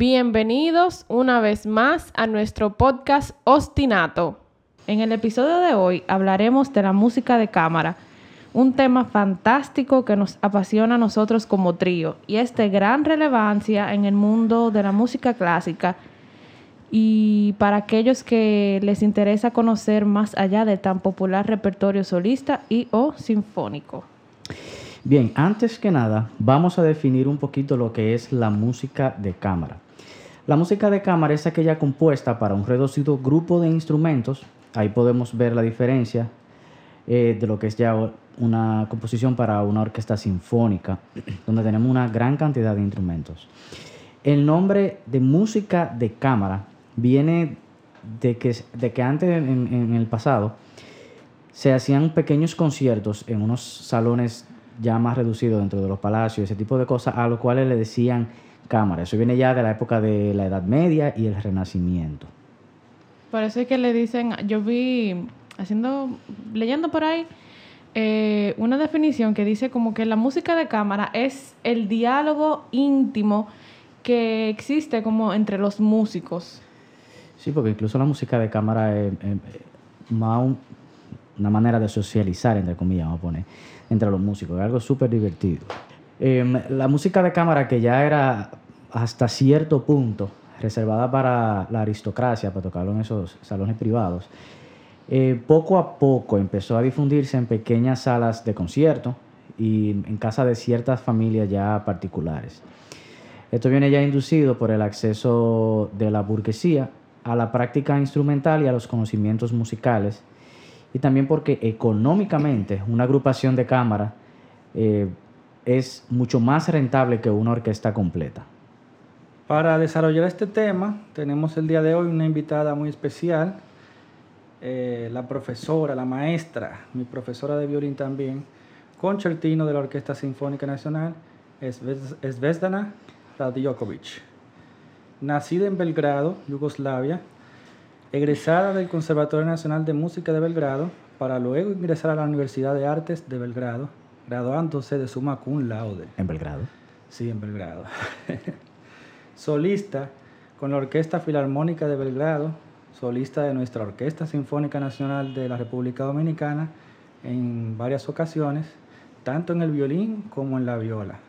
Bienvenidos una vez más a nuestro podcast Ostinato. En el episodio de hoy hablaremos de la música de cámara, un tema fantástico que nos apasiona a nosotros como trío y es de gran relevancia en el mundo de la música clásica y para aquellos que les interesa conocer más allá de tan popular repertorio solista y o sinfónico. Bien, antes que nada, vamos a definir un poquito lo que es la música de cámara. La música de cámara es aquella compuesta para un reducido grupo de instrumentos. Ahí podemos ver la diferencia eh, de lo que es ya una composición para una orquesta sinfónica, donde tenemos una gran cantidad de instrumentos. El nombre de música de cámara viene de que, antes, en el pasado, se hacían pequeños conciertos en unos salones ya más reducidos dentro de los palacios, ese tipo de cosas, a los cuales le decían cámara. Eso viene ya de la época de la Edad Media y el Renacimiento. Por eso es que le dicen, yo vi haciendo, leyendo por ahí, eh, una definición que dice como que la música de cámara es el diálogo íntimo que existe como entre los músicos. Sí, porque incluso la música de cámara es, más una manera de socializar, entre comillas, vamos a poner, entre los músicos. Es algo súper divertido. Eh, la música de cámara que ya era hasta cierto punto reservada para la aristocracia, para tocarlo en esos salones privados, eh, poco a poco empezó a difundirse en pequeñas salas de concierto y en casa de ciertas familias ya particulares. Esto viene ya inducido por el acceso de la burguesía a la práctica instrumental y a los conocimientos musicales, y también porque económicamente una agrupación de cámara eh, es mucho más rentable que una orquesta completa. Para desarrollar este tema, tenemos el día de hoy una invitada muy especial, eh, la profesora, la maestra, mi profesora de violín también, concertino de la Orquesta Sinfónica Nacional, Svetlana Radiokovic. Nacida en Belgrado, Yugoslavia, egresada del Conservatorio Nacional de Música de Belgrado, para luego ingresar a la Universidad de Artes de Belgrado, graduándose de summa cum laude. ¿En Belgrado? Sí, en Belgrado. solista con la Orquesta Filarmónica de Belgrado, solista de nuestra Orquesta Sinfónica Nacional de la República Dominicana en varias ocasiones, tanto en el violín como en la viola.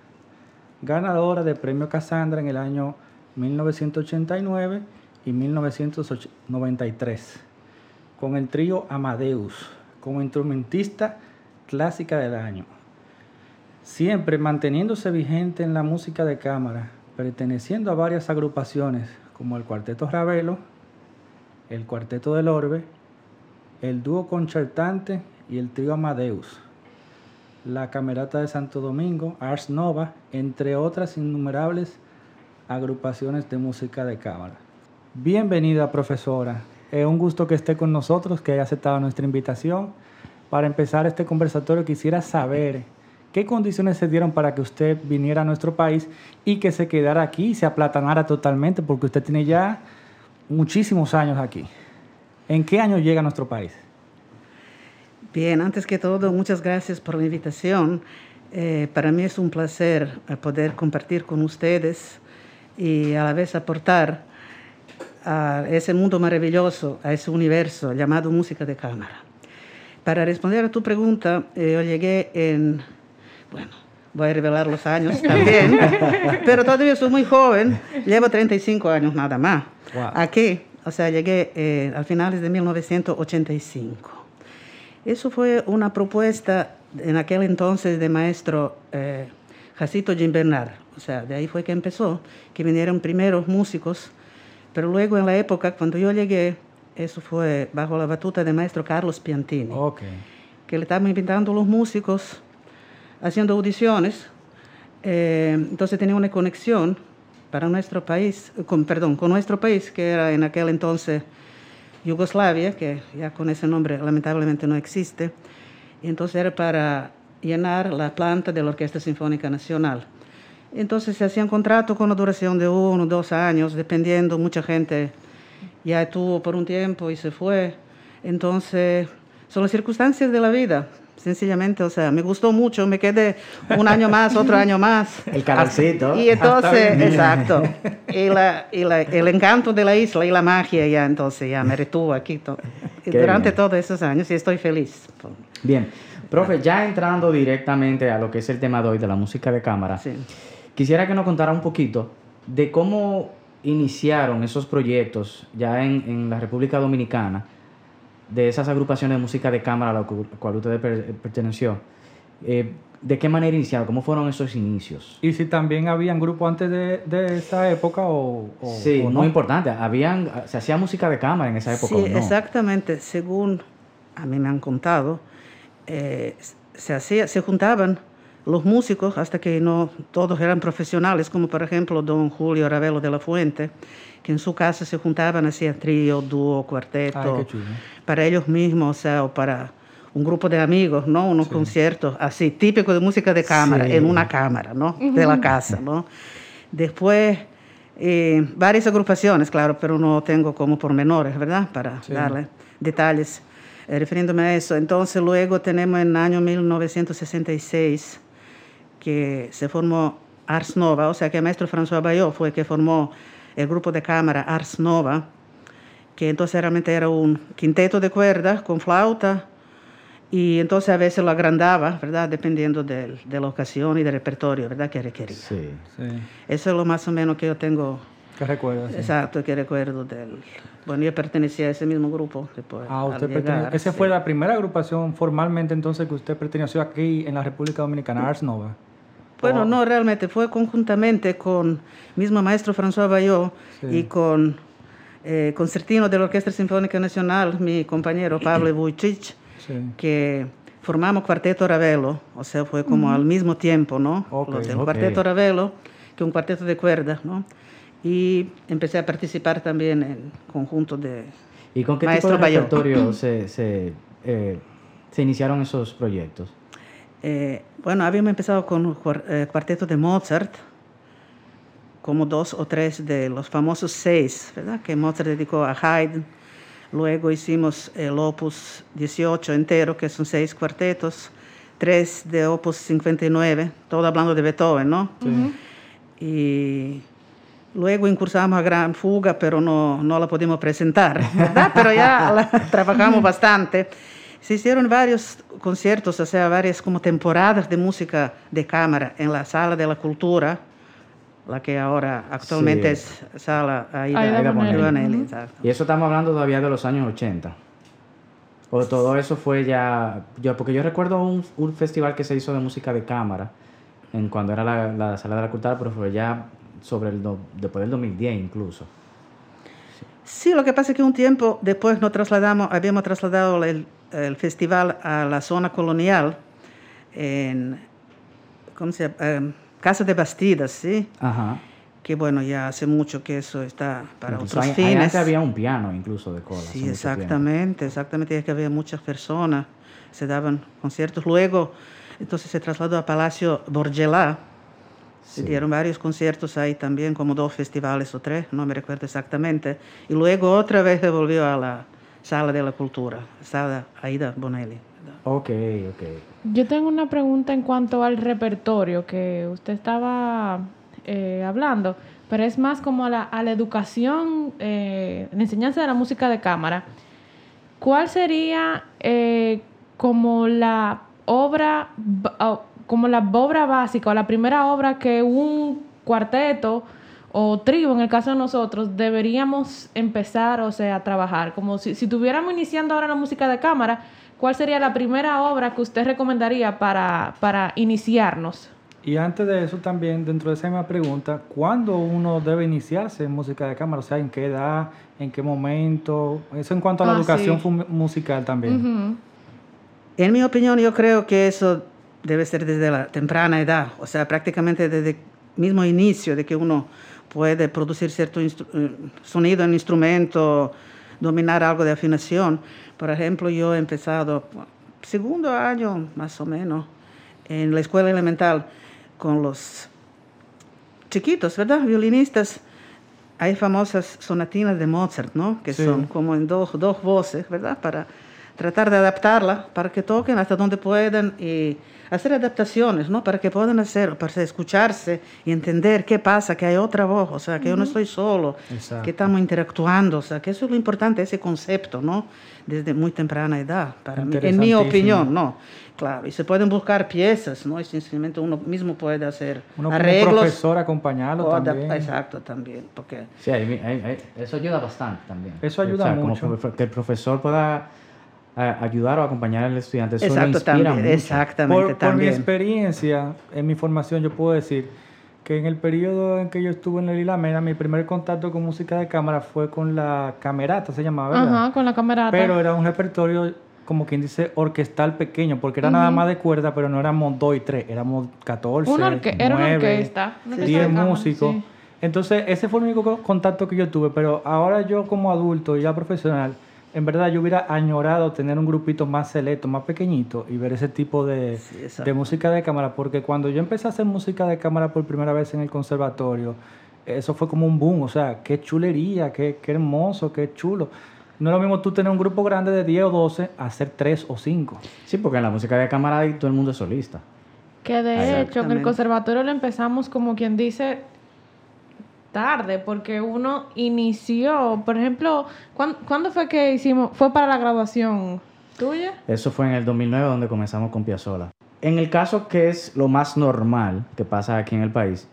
Ganadora de Premio Casandra en el año 1989 y 1993, con el trío Amadeus, como instrumentista clásica del año siempre manteniéndose vigente en la música de cámara, perteneciendo a varias agrupaciones como el Cuarteto Ravelo, el Cuarteto del Orbe, el Dúo Concertante y el Trío Amadeus, la Camerata de Santo Domingo, Ars Nova, entre otras innumerables agrupaciones de música de cámara. Bienvenida, profesora. Es un gusto que esté con nosotros, que haya aceptado nuestra invitación. Para empezar este conversatorio quisiera saber ¿Qué condiciones se dieron para que usted viniera a nuestro país y que se quedara aquí y se aplatanara totalmente? Porque usted tiene ya muchísimos años aquí. ¿En qué año llega a nuestro país? Bien, antes que todo, muchas gracias por la invitación. Eh, para mí es un placer poder compartir con ustedes y a la vez aportar a ese mundo maravilloso, a ese universo llamado música de cámara. Para responder a tu pregunta, eh, yo llegué en bueno, voy a revelar los años también, pero todavía soy muy joven, llevo 35 años nada más. Aquí, o sea, llegué eh, al finales de 1985. Eso fue una propuesta en aquel entonces de maestro eh, Jacito Jim Bernard. O sea, de ahí fue que empezó, que vinieron primeros músicos, pero luego en la época, cuando yo llegué, eso fue bajo la batuta del maestro Carlos Piantini, okay. que le estaba invitando a los músicos haciendo audiciones. Eh, entonces tenía una conexión para nuestro país, con, perdón, con nuestro país, que era en aquel entonces Yugoslavia, que ya con ese nombre lamentablemente no existe. Y entonces era para llenar la planta de la Orquesta Sinfónica Nacional. Entonces se hacía un contrato con una duración de uno, dos años, dependiendo, mucha gente ya estuvo por un tiempo y se fue. Entonces, son las circunstancias de la vida, sencillamente, o sea, me gustó mucho, me quedé un año más, otro año más. El calorcito. Y entonces, exacto, y, la, y la, el encanto de la isla y la magia ya, entonces ya me retuvo aquí durante todos esos años y estoy feliz. Bien, profe, ya entrando directamente a lo que es el tema de hoy de la música de cámara, quisiera que nos contara un poquito de cómo iniciaron esos proyectos ya en, en la República Dominicana, de esas agrupaciones de música de cámara a la cual usted perteneció, eh, ¿de qué manera iniciaron? ¿Cómo fueron esos inicios? ¿Y si también habían grupos antes de, de esa época o, Sí, muy importante. Habían, ¿Se hacía música de cámara en esa época Sí, exactamente. Según a mí me han contado, eh, se, hacía, se juntaban los músicos, hasta que no todos eran profesionales, como por ejemplo don Julio Ravelo de la Fuente, que en su casa se juntaban, hacían trío, dúo, cuarteto, para ellos mismos, o sea, o para un grupo de amigos, ¿no? Unos conciertos así, típicos de música de cámara, en una cámara, ¿no? De la casa, ¿no? Después, eh, varias agrupaciones, claro, pero no tengo como pormenores, ¿verdad? Para darle detalles eh, refiriéndome a eso. Entonces, luego tenemos en el año 1966 que se formó Ars Nova, o sea que el maestro François Bayot fue el que formó el grupo de cámara Ars Nova, que entonces realmente era un quinteto de cuerdas con flauta, y entonces a veces lo agrandaba, ¿verdad? Dependiendo de, de la ocasión y del repertorio, ¿verdad? Que requería. Sí, sí. Eso es lo más o menos que yo tengo. ¿Qué recuerdas? Exacto, que recuerdo del... Bueno, yo pertenecía a ese mismo grupo. Después, ah, usted pertenecía... Esa fue la primera agrupación formalmente entonces que usted perteneció aquí en la República Dominicana, Ars Nova. Bueno, no, realmente fue conjuntamente con mismo maestro François Bayot y con eh, concertino de la Orquesta Sinfónica Nacional, mi compañero Pablo Vujicic, que formamos Cuarteto Ravelo, o sea, fue como al mismo tiempo, ¿no? Okay, el Cuarteto Ravelo, que un cuarteto de cuerdas, ¿no? Y empecé a participar también en conjunto de ¿Y con qué tipo de repertorio se, se, eh, se iniciaron esos proyectos? Eh, bueno, habíamos empezado con el eh, cuarteto de Mozart, como dos o tres de los famosos seis, ¿verdad? Que Mozart dedicó a Haydn. Luego hicimos el Opus 18 entero, que son seis cuartetos, tres de Opus 59, todo hablando de Beethoven, ¿no? Y luego incursamos a Gran Fuga, pero no, no la pudimos presentar, ¿verdad? Pero ya la trabajamos bastante. Se hicieron varios conciertos, o sea, varias como temporadas de música de cámara en la Sala de la Cultura, la que ahora actualmente es Sala Aida, Aida, Bonelli. Y eso estamos hablando todavía de los años 80. O todo eso fue ya, yo, porque yo recuerdo un, un, festival que se hizo de música de cámara, en cuando era la, la Sala de la Cultura, pero fue ya sobre el, después del 2010 incluso. Sí, lo que pasa es que un tiempo después nos trasladamos, habíamos trasladado el, el festival a la zona colonial, en ¿cómo se llama? Casa de Bastidas, ¿sí? Ajá. Que bueno, ya hace mucho que eso está para Incluso otros hay, fines. Antes había un piano incluso de cola. Sí, exactamente, exactamente. Es que había muchas personas, se daban conciertos. Luego, entonces se trasladó a Palacio Borgelá. Se dieron varios conciertos ahí también, como dos festivales o tres, no me recuerdo exactamente. Y luego otra vez se volvió a la Sala de la Cultura, Sala Aida Bonelli. Ok, ok. Yo tengo una pregunta en cuanto al repertorio que usted estaba eh, hablando, pero es más como a la, a la educación, eh, la enseñanza de la música de cámara. ¿Cuál sería eh, como la obra, como la obra básica o la primera obra que un cuarteto o trío, en el caso de nosotros, deberíamos empezar, o sea, a trabajar? Como si, si estuviéramos iniciando ahora la música de cámara, ¿cuál sería la primera obra que usted recomendaría para, para iniciarnos? Y antes de eso también, dentro de esa misma pregunta, ¿cuándo uno debe iniciarse en música de cámara? O sea, ¿en qué edad? ¿En qué momento? Eso en cuanto a la Ah, educación sí. musical también. En mi opinión, yo creo que eso debe ser desde la temprana edad, o sea, prácticamente desde mismo inicio de que uno puede producir cierto eh, sonido en instrumento, dominar algo de afinación. Por ejemplo, yo he empezado segundo año más o menos en la escuela elemental con los chiquitos, ¿verdad? Violinistas. Hay famosas sonatinas de Mozart, ¿no? Que Sí. son como en dos, dos voces, ¿verdad? Para tratar de adaptarla, para que toquen hasta donde puedan y hacer adaptaciones, ¿no? Para que puedan hacer, para escucharse y entender qué pasa, que hay otra voz, o sea, que yo no estoy solo, Exacto. que estamos interactuando, o sea, que eso es lo importante, ese concepto, ¿no? Desde muy temprana edad, para mí, en mi opinión, ¿no? Claro, y se pueden buscar piezas, ¿no? Ese instrumento uno mismo puede hacer Uno como arreglos. profesor acompañarlo o también. Exacto, también, porque Sí, ahí- ahí- ahí- eso ayuda bastante también. Eso ayuda como mucho. profe- que el profesor pueda ayudar o acompañar al estudiante. Eso exacto, inspira también, mucho. exactamente, Por, por mi experiencia, en mi formación, yo puedo decir que en el periodo en que yo estuve en el Ilamena, mi primer contacto con música de cámara fue con la camerata, se llamaba, ¿verdad? Ajá, con la camarata. Pero era un repertorio, como quien dice, orquestal pequeño, porque era nada más de cuerda, pero no éramos dos y tres, éramos 14, Una orque- era una 9, orquesta, una orquesta 10 de cámara, músicos. sí. Entonces, ese fue el único co- contacto que yo tuve, pero ahora yo como adulto y ya profesional, en verdad yo hubiera añorado tener un grupito más selecto, más pequeñito y ver ese tipo de, Sí, exacto. de música de cámara, porque cuando yo empecé a hacer música de cámara por primera vez en el conservatorio, eso fue como un boom, o sea, qué chulería, qué, qué hermoso, qué chulo. No es lo mismo tú tener un grupo grande de 10 o 12 a hacer 3 o 5. Sí, porque en la música de cámara todo el mundo es solista. Que de hecho en el conservatorio lo empezamos como quien dice tarde, porque uno inició, por ejemplo, ¿cuán- ¿cuándo, fue que hicimos? Fue para la graduación tuya. Eso fue en el 2009 donde comenzamos con Piazzolla. En el caso que es lo más normal que pasa aquí en el país,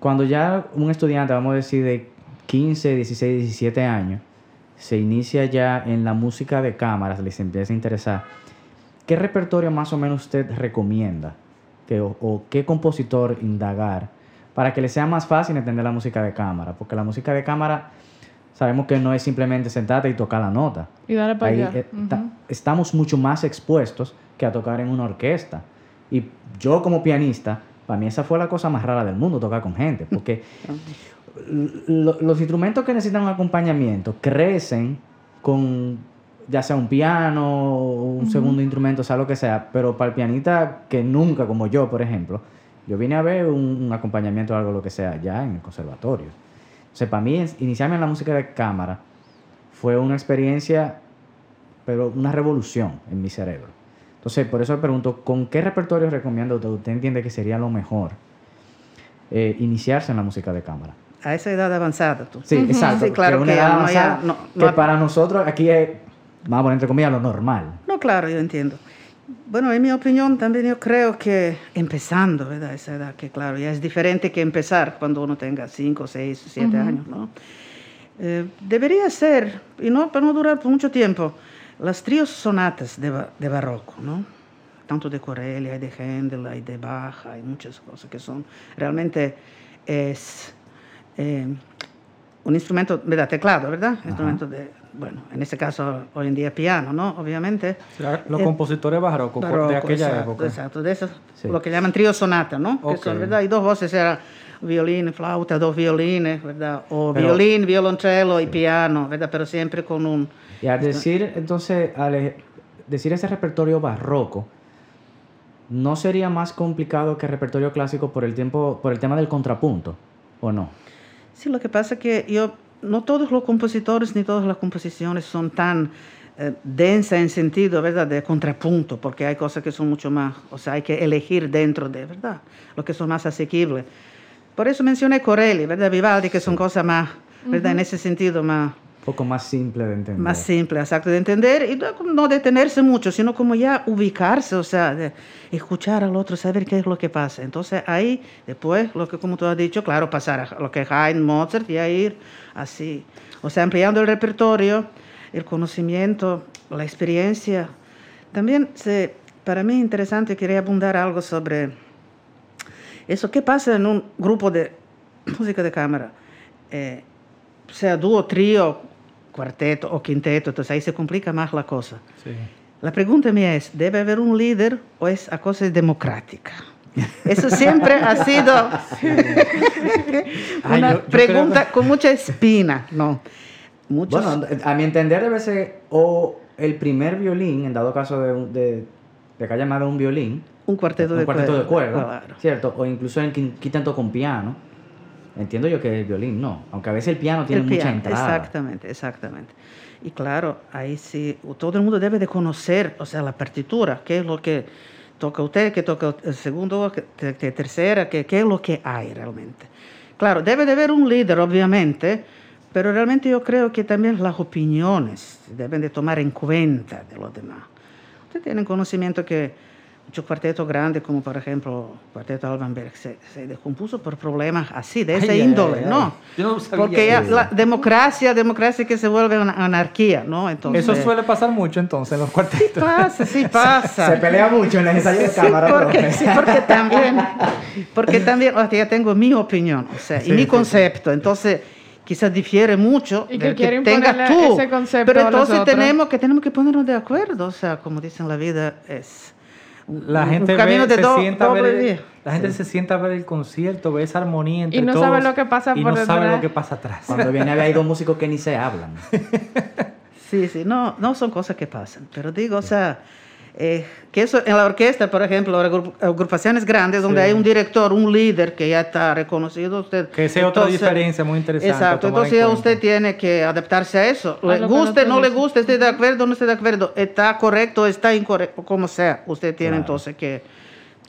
cuando ya un estudiante, vamos a decir, de 15, 16, 17 años, se inicia ya en la música de cámaras, les empieza a interesar, ¿qué repertorio más o menos usted recomienda? Que, o qué compositor indagar para que le sea más fácil entender la música de cámara? Porque la música de cámara sabemos que no es simplemente sentarte y tocar la nota. Y dale para Ahí, allá. eh, estamos mucho más expuestos que a tocar en una orquesta. Y yo como pianista, para mí esa fue la cosa más rara del mundo, tocar con gente, porque lo- los instrumentos que necesitan un acompañamiento crecen con ya sea un piano, un segundo instrumento, sea lo que sea, pero para el pianista que nunca, como yo, por ejemplo, yo vine a ver un, un acompañamiento o algo, lo que sea, ya en el conservatorio. O sea, para mí, iniciarme en la música de cámara fue una experiencia, pero una revolución en mi cerebro. Entonces, por eso le pregunto, ¿con qué repertorio recomienda usted? ¿Usted entiende que sería lo mejor eh, iniciarse en la música de cámara? A esa edad avanzada, tú. Sí, exacto. Sí, claro que una edad no, avanzada no, que para nosotros aquí es, vamos a poner entre comillas, lo normal. No, claro, yo entiendo. Bueno, en mi opinión también yo creo que empezando, ¿verdad? Esa edad, que claro, ya es diferente que empezar cuando uno tenga 5, 6, 7 años, ¿no? Eh, debería ser, y no para no durar mucho tiempo, las tríos sonatas de, de barroco, ¿no? Tanto de Corelli, hay de Händel, hay de Bach, hay muchas cosas que son realmente es eh, un instrumento, ¿verdad? Teclado, ¿verdad? Instrumento de, bueno, en este caso hoy en día piano, ¿no? Obviamente. Era Los Eh, compositores barrocos de Barroco, aquella exacto, época. Exacto, de esos, Sí. lo que llaman trío sonata, ¿no? Ok. Que son, ¿verdad? Y dos voces eran violín, flauta, dos violines, ¿verdad? O Pero- violín, violonchelo y piano, ¿verdad? Pero siempre con un... Y al decir, entonces, al e- decir ese repertorio barroco, ¿no sería más complicado que el repertorio clásico por el, tiempo, por el tema del contrapunto? ¿O no? Sí, lo que pasa es que yo, no todos los compositores ni todas las composiciones son tan eh, densas en sentido, ¿verdad?, de contrapunto, porque hay cosas que son mucho más, o sea, hay que elegir dentro de, ¿verdad?, lo que son más asequibles. Por eso mencioné Corelli, ¿verdad?, Vivaldi, que son cosas más, ¿verdad?, en ese sentido más, poco más simple de entender. más simple, exacto, de entender y no, no detenerse mucho, sino como ya ubicarse, o sea, de escuchar al otro, saber qué es lo que pasa. Entonces ahí, después, lo que como tú has dicho, claro, pasar a lo que es Haydn, Mozart y a ir así, o sea, ampliando el repertorio, el conocimiento, la experiencia. También se, para mí es interesante, quería abundar algo sobre eso, ¿qué pasa en un grupo de música de cámara? Eh, sea dúo, trío, cuarteto o quinteto, entonces ahí se complica más la cosa. Sí. La pregunta mía es, ¿debe haber un líder o es a cosa democrática? Eso siempre ha sido Ay, una yo- yo pregunta con mucha espina, ¿no? Muchos, Bueno, a mi entender debe ser o el primer violín, en dado caso de, de, de que haya de un violín, un cuarteto un de cuarteto de cuerda, cuerda, claro. ¿cierto? O incluso en quin- quinteto con piano. Entiendo yo que el violín no, aunque a veces el piano tiene El mucha piano, entrada. Exactamente, exactamente. Y claro, ahí sí, todo el mundo debe de conocer, o sea, la partitura, qué es lo que toca usted, qué toca el segundo, qué, qué- qué tercera, qué, qué es lo que hay realmente. Claro, debe de haber un líder, obviamente, pero realmente yo creo que también las opiniones deben de tomar en cuenta de los demás. Usted tiene conocimiento que muchos cuartetos grandes, como por ejemplo el cuarteto Albanberg, se, se descompuso por problemas así, de esa Ay, índole, ay, ¿no? ay. Yo no sabía Porque eso. la democracia, democracia que se vuelve una anarquía, ¿no? Entonces, Eso suele pasar mucho entonces en los cuartetos. pasa, sí pasa. Se pelea mucho en el ensayo de Sí, cámara, porque, sí, porque también, porque también, o sea, ya tengo mi opinión, o sea, Sí, y mi sí, concepto, entonces quizás difiere mucho Y que quiere tengas tú, ese concepto pero a los entonces otros. tenemos que tenemos que ponernos de acuerdo, o sea, como dicen la vida es La un gente, camino ve- de se, do- sienta a ver, vía. la gente se sienta a ver el concierto, ve esa armonía entre Y no todos. sabe lo que pasa y por no sabe detrás. lo que pasa atrás. Cuando viene a ver hay dos músicos que ni se hablan. Sí, sí, no, no son cosas que pasan, pero digo, o sea, eh, que eso en la orquesta, por ejemplo, agru- agrupaciones grandes donde Sí. hay un director, un líder que ya está reconocido, usted. Que esa es otra diferencia muy interesante Exacto, en entonces ya cuenta. usted tiene que adaptarse a eso. A Le guste, no le guste, esté de acuerdo, no esté de acuerdo, está correcto, está incorrecto, como sea, usted tiene Claro. entonces que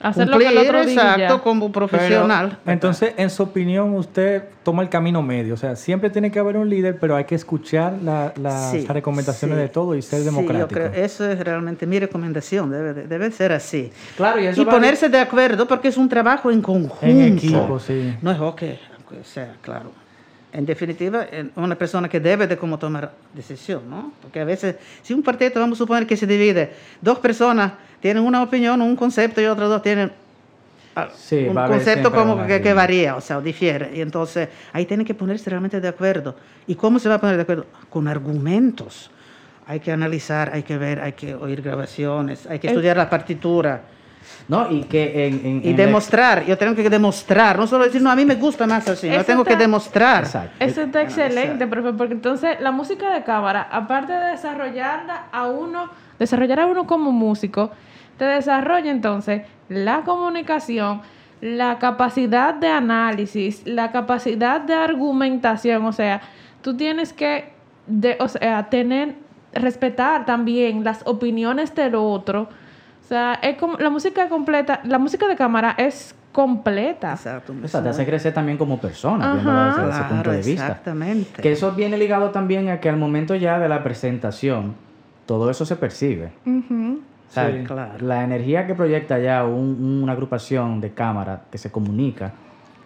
Hacer lo que el otro exacto, como Pero, profesional. entonces, en su opinión, usted toma el camino medio. O sea, siempre tiene que haber un líder, pero hay que escuchar la- las Sí, recomendaciones sí, de todo y ser sí, democrático. yo creo, eso es realmente mi recomendación, debe, de- debe ser así. Claro, y eso Y ponerse de acuerdo porque es un trabajo en conjunto. En equipo, sí. No es ok, o sea, claro. En definitiva, una persona que debe de cómo tomar decisión, ¿no? Porque a veces, si un partido, vamos a suponer que se divide, dos personas tienen una opinión, un concepto y otros dos tienen ah, Sí, un concepto como que, que varía, o sea, difiere. Y entonces ahí tienen que ponerse realmente de acuerdo. ¿Y cómo se va a poner de acuerdo? Con argumentos. Hay que analizar, hay que ver, hay que oír grabaciones, hay que El- estudiar la partitura. No, y que en, en- Y en demostrar, yo tengo que demostrar, no solo decir, no, a mí me gusta más así, yo tengo que demostrar. Exacto. Eso está analizar. excelente, profe, porque entonces la música de cámara, aparte de desarrollarla a uno, desarrollar a uno como músico, te desarrolla entonces la comunicación, la capacidad de análisis, la capacidad de argumentación, o sea, tú tienes que, de, o sea, tener, respetar también las opiniones del otro. O sea, es como la música completa, la música de cámara es completa. Exacto. O sea, te hace crecer también como persona, Ajá. viéndolo desde ese punto de vista. exactamente. Que eso viene ligado también a que al momento ya de la presentación, todo eso se percibe. O sea, Sí. Claro. La energía que proyecta ya un- una agrupación de cámara que se comunica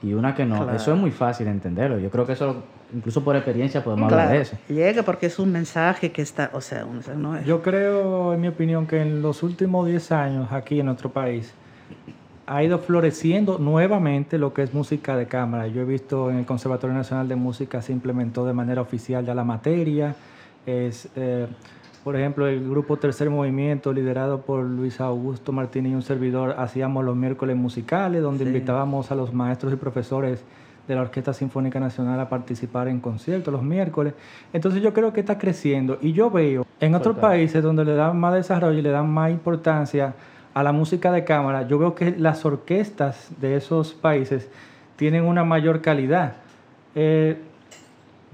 y una que no, Claro. eso es muy fácil de entenderlo. Yo creo que eso, incluso por experiencia, podemos hablar de eso. llega porque es un mensaje que está, o sea, un no es. Yo creo, en mi opinión, que en los últimos 10 años aquí en nuestro país ha ido floreciendo nuevamente lo que es música de cámara. Yo he visto en el Conservatorio Nacional de Música se implementó de manera oficial ya la materia. Es, eh, por ejemplo, el grupo Tercer Movimiento, liderado por Luis Augusto Martínez y un servidor, hacíamos los miércoles musicales, donde Sí. invitábamos a los maestros y profesores de la Orquesta Sinfónica Nacional a participar en conciertos los miércoles. Entonces yo creo que está creciendo y yo veo en otros países donde le dan más desarrollo y le dan más importancia a la música de cámara, yo veo que las orquestas de esos países tienen una mayor calidad. Eh,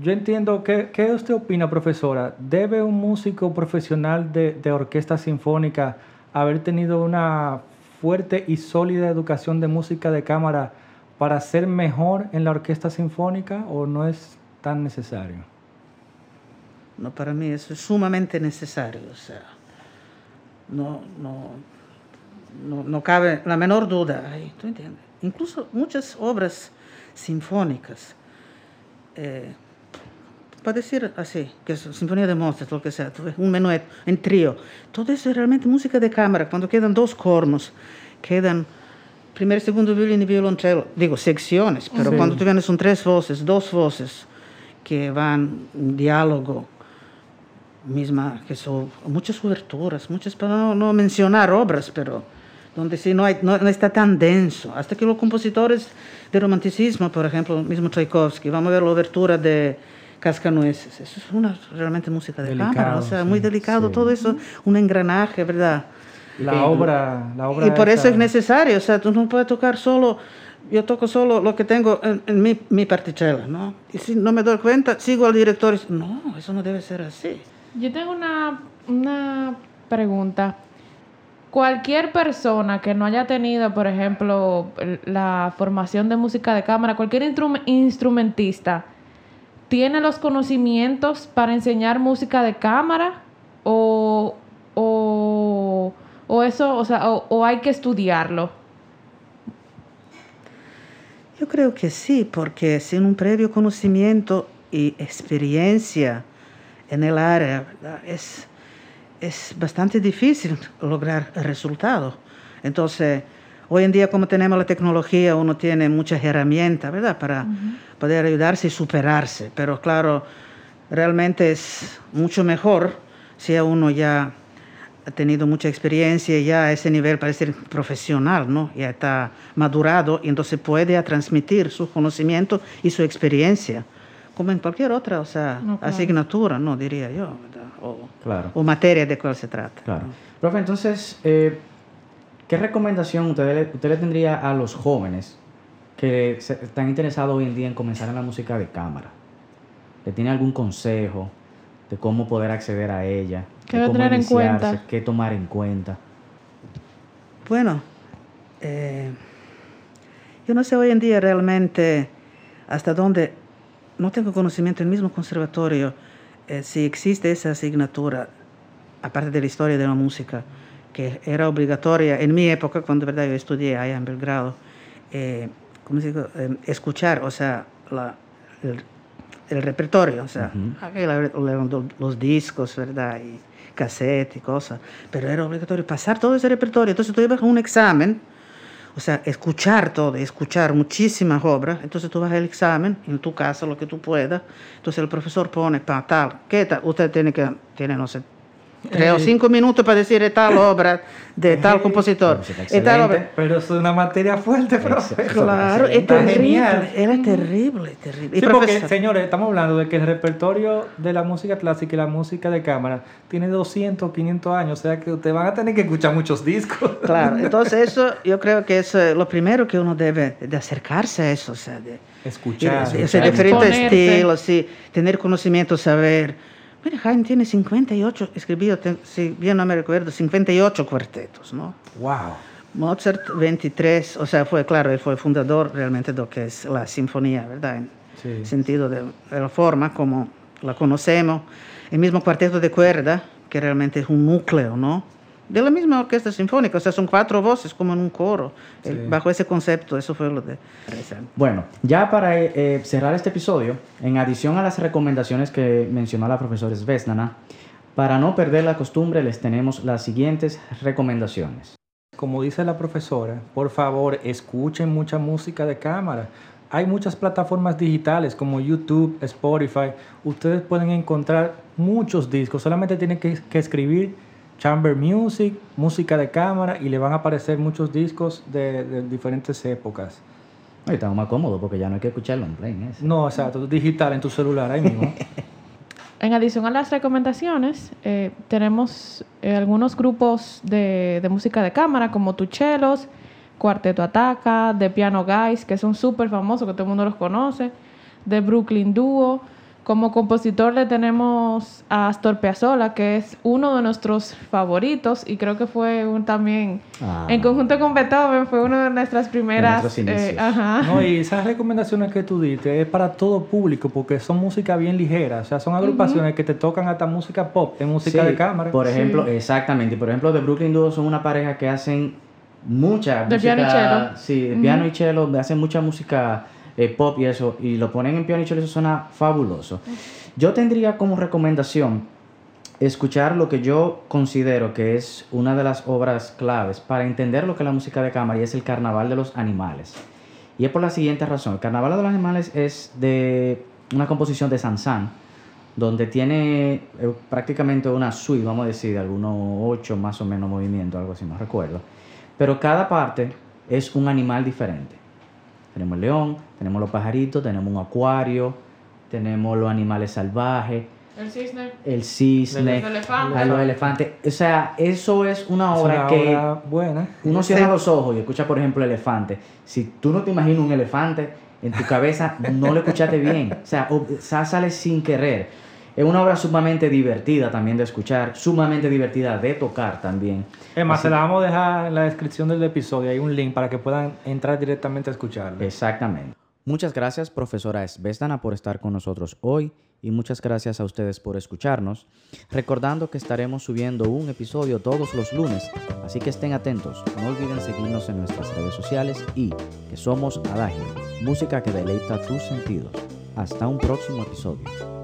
yo entiendo, ¿qué, ¿qué usted opina, profesora? ¿Debe un músico profesional de, de orquesta sinfónica haber tenido una fuerte y sólida educación de música de cámara para ser mejor en la orquesta sinfónica o no es tan necesario? No, para mí eso es sumamente necesario, o sea, no, no, no, no cabe la menor duda ahí, ¿tú entiendes? Incluso muchas obras sinfónicas, eh, para decir así, que es Sinfonía de Mozart, lo que sea, un menuet en trío, todo eso es realmente música de cámara, cuando quedan dos cornos, quedan primer, segundo violín y violonchelo, digo secciones, pero Sí. cuando tú tienes son tres voces, dos voces, que van en diálogo, misma, que son muchas oberturas, muchas, para no, no mencionar obras, pero donde sí no, hay, no, no está tan denso. Hasta que los compositores de romanticismo, por ejemplo, mismo Tchaikovsky, vamos a ver la obertura de Cascanueces, eso es una realmente música de Delicado, cámara, o sea, muy delicado sí. todo eso, un engranaje, ¿verdad? La Eh, obra, la obra Y por eso es necesario, o sea, tú no puedes tocar solo, yo toco solo lo que tengo en, en mi, mi particella, ¿no? Y si no me doy cuenta, sigo al director y digo, no, eso no debe ser así. Yo tengo una, una pregunta. Cualquier persona que no haya tenido, por ejemplo, la formación de música de cámara, cualquier instrum- instrumentista, ¿tiene los conocimientos para enseñar música de cámara? ¿O, o, o eso, o sea, o, hay que estudiarlo? Yo creo que sí, porque sin un previo conocimiento y experiencia en el área, es, es bastante difícil lograr el resultado. Entonces, hoy en día como tenemos la tecnología, uno tiene muchas herramientas, ¿verdad? Para poder ayudarse y superarse. Pero claro, realmente es mucho mejor si a uno ya ha tenido mucha experiencia ya a ese nivel para ser profesional, ¿no? Ya está madurado y entonces puede a transmitir su conocimiento y su experiencia, como en cualquier otra, o sea, No, claro. asignatura, ¿no? Diría yo, ¿verdad? O, Claro. o materia de cuál se trata. Claro. Profe, entonces, eh, ¿qué recomendación usted le, usted le tendría a los jóvenes que se- están interesados hoy en día en comenzar en la música de cámara? ¿Le tiene algún consejo de cómo poder acceder a ella? ¿Qué de cómo tener en iniciarse, cuenta? ¿Qué tomar en cuenta? Bueno, eh, yo no sé hoy en día realmente hasta dónde, no tengo conocimiento en el mismo conservatorio, eh, si existe esa asignatura, aparte de la historia de la música, que era obligatoria en mi época, cuando ¿verdad? yo estudié allá en Belgrado, eh, ¿cómo se dice? Eh, escuchar, o sea, la- el, el repertorio, o sea, era- eran los discos, ¿verdad? Y cassette y cosas, pero era obligatorio pasar todo ese repertorio. Entonces tú ibas a un examen, o sea, escuchar todo, escuchar muchísimas obras. Entonces tú vas al examen, en tu casa, lo que tú puedas. Entonces el profesor pone, pa, tal, ¿qué tal? Usted tiene que, tiene, no sé, tres o Eh, cinco minutos para decir de tal obra, de tal compositor. de tal obra. Pero es una materia fuerte, profe. Claro, es terrible, genial. era terrible, terrible. Y Sí, porque, profesor- señores, estamos hablando de que el repertorio de la música clásica y la música de cámara tiene 200, 500 años, o sea que ustedes van a tener que escuchar muchos discos. Claro, entonces eso yo creo que es eh, lo primero que uno debe de acercarse a eso, o sea, de, Escuchar. Y de- o sea, escuchar. diferentes estilos, sí, tener conocimiento, saber. Mira, Jaime tiene 58, escribió, si bien no me recuerdo, 58 cuartetos, ¿no? Wow. Mozart 23, o sea, fue, claro, él fue fundador realmente de lo que es la sinfonía, ¿verdad? En Sí. sentido de, de la forma como la conocemos. El mismo cuarteto de cuerda, que realmente es un núcleo, ¿no? De la misma orquesta sinfónica, o sea, son cuatro voces como en un coro. Eh, bajo ese concepto, eso fue lo de... Bueno, ya para eh, eh, cerrar este episodio, en adición a las recomendaciones que mencionó la profesora Svesnana, para no perder la costumbre les tenemos las siguientes recomendaciones. Como dice la profesora, por favor, escuchen mucha música de cámara. Hay muchas plataformas digitales como YouTube, Spotify. Ustedes pueden encontrar muchos discos. Solamente tienen que, que escribir Chamber Music, música de cámara y le van a aparecer muchos discos de, de diferentes épocas. Hoy estamos más cómodos porque ya no hay que escucharlo en play. ¿eh? No, exacto, digital en tu celular ahí mismo. En adición a las recomendaciones, eh, tenemos eh, algunos grupos de, de música de cámara como Tuchelos, Cuarteto Ataca, The Piano Guys, que son súper famosos, que todo el mundo los conoce, The Brooklyn Duo. Como compositor le tenemos a Astor Piazzolla, que es uno de nuestros favoritos y creo que fue un también, Ah. en conjunto con Beethoven, fue una de nuestras primeras... nuestros eh, ajá. No, y esas recomendaciones que tú diste es para todo público porque son música bien ligera. O sea, son agrupaciones que te tocan hasta música pop en música Sí, de cámara. Por ejemplo, Sí. exactamente. Por ejemplo, The Brooklyn Duo son una pareja que hacen mucha De música. piano y cello. Sí, de piano y cello, hacen mucha música eh, pop y eso, y lo ponen en piano y eso suena fabuloso. Yo tendría como recomendación escuchar lo que yo considero que es una de las obras claves para entender lo que es la música de cámara y es el Carnaval de los Animales. Y es por la siguiente razón. El Carnaval de los Animales es de una composición de Sansan, donde tiene eh, prácticamente una suite, vamos a decir, de algunos ocho más o menos movimientos, algo así, no recuerdo. pero cada parte es un animal diferente. Tenemos el león, tenemos los pajaritos, tenemos un acuario, tenemos los animales salvajes, El cisne. el cisne, Los elefantes. a los elefantes. O sea, eso es una Es obra una que obra buena. uno cierra los ojos y escucha, por ejemplo, elefante. Si tú no te imaginas un elefante en tu cabeza, no lo escuchaste bien. O sea, o- o sea, sale sin querer. Es una obra sumamente divertida también de escuchar, sumamente divertida de tocar también. Es más, Así- se la vamos a dejar en la descripción del episodio. Hay un link para que puedan entrar directamente a escucharlo. Exactamente. Muchas gracias, profesora Esbestana, por estar con nosotros hoy y muchas gracias a ustedes por escucharnos. Recordando que estaremos subiendo un episodio todos los lunes, así que estén atentos. No olviden seguirnos en nuestras redes sociales y que somos Adagio, música que deleita tus sentidos. Hasta un próximo episodio.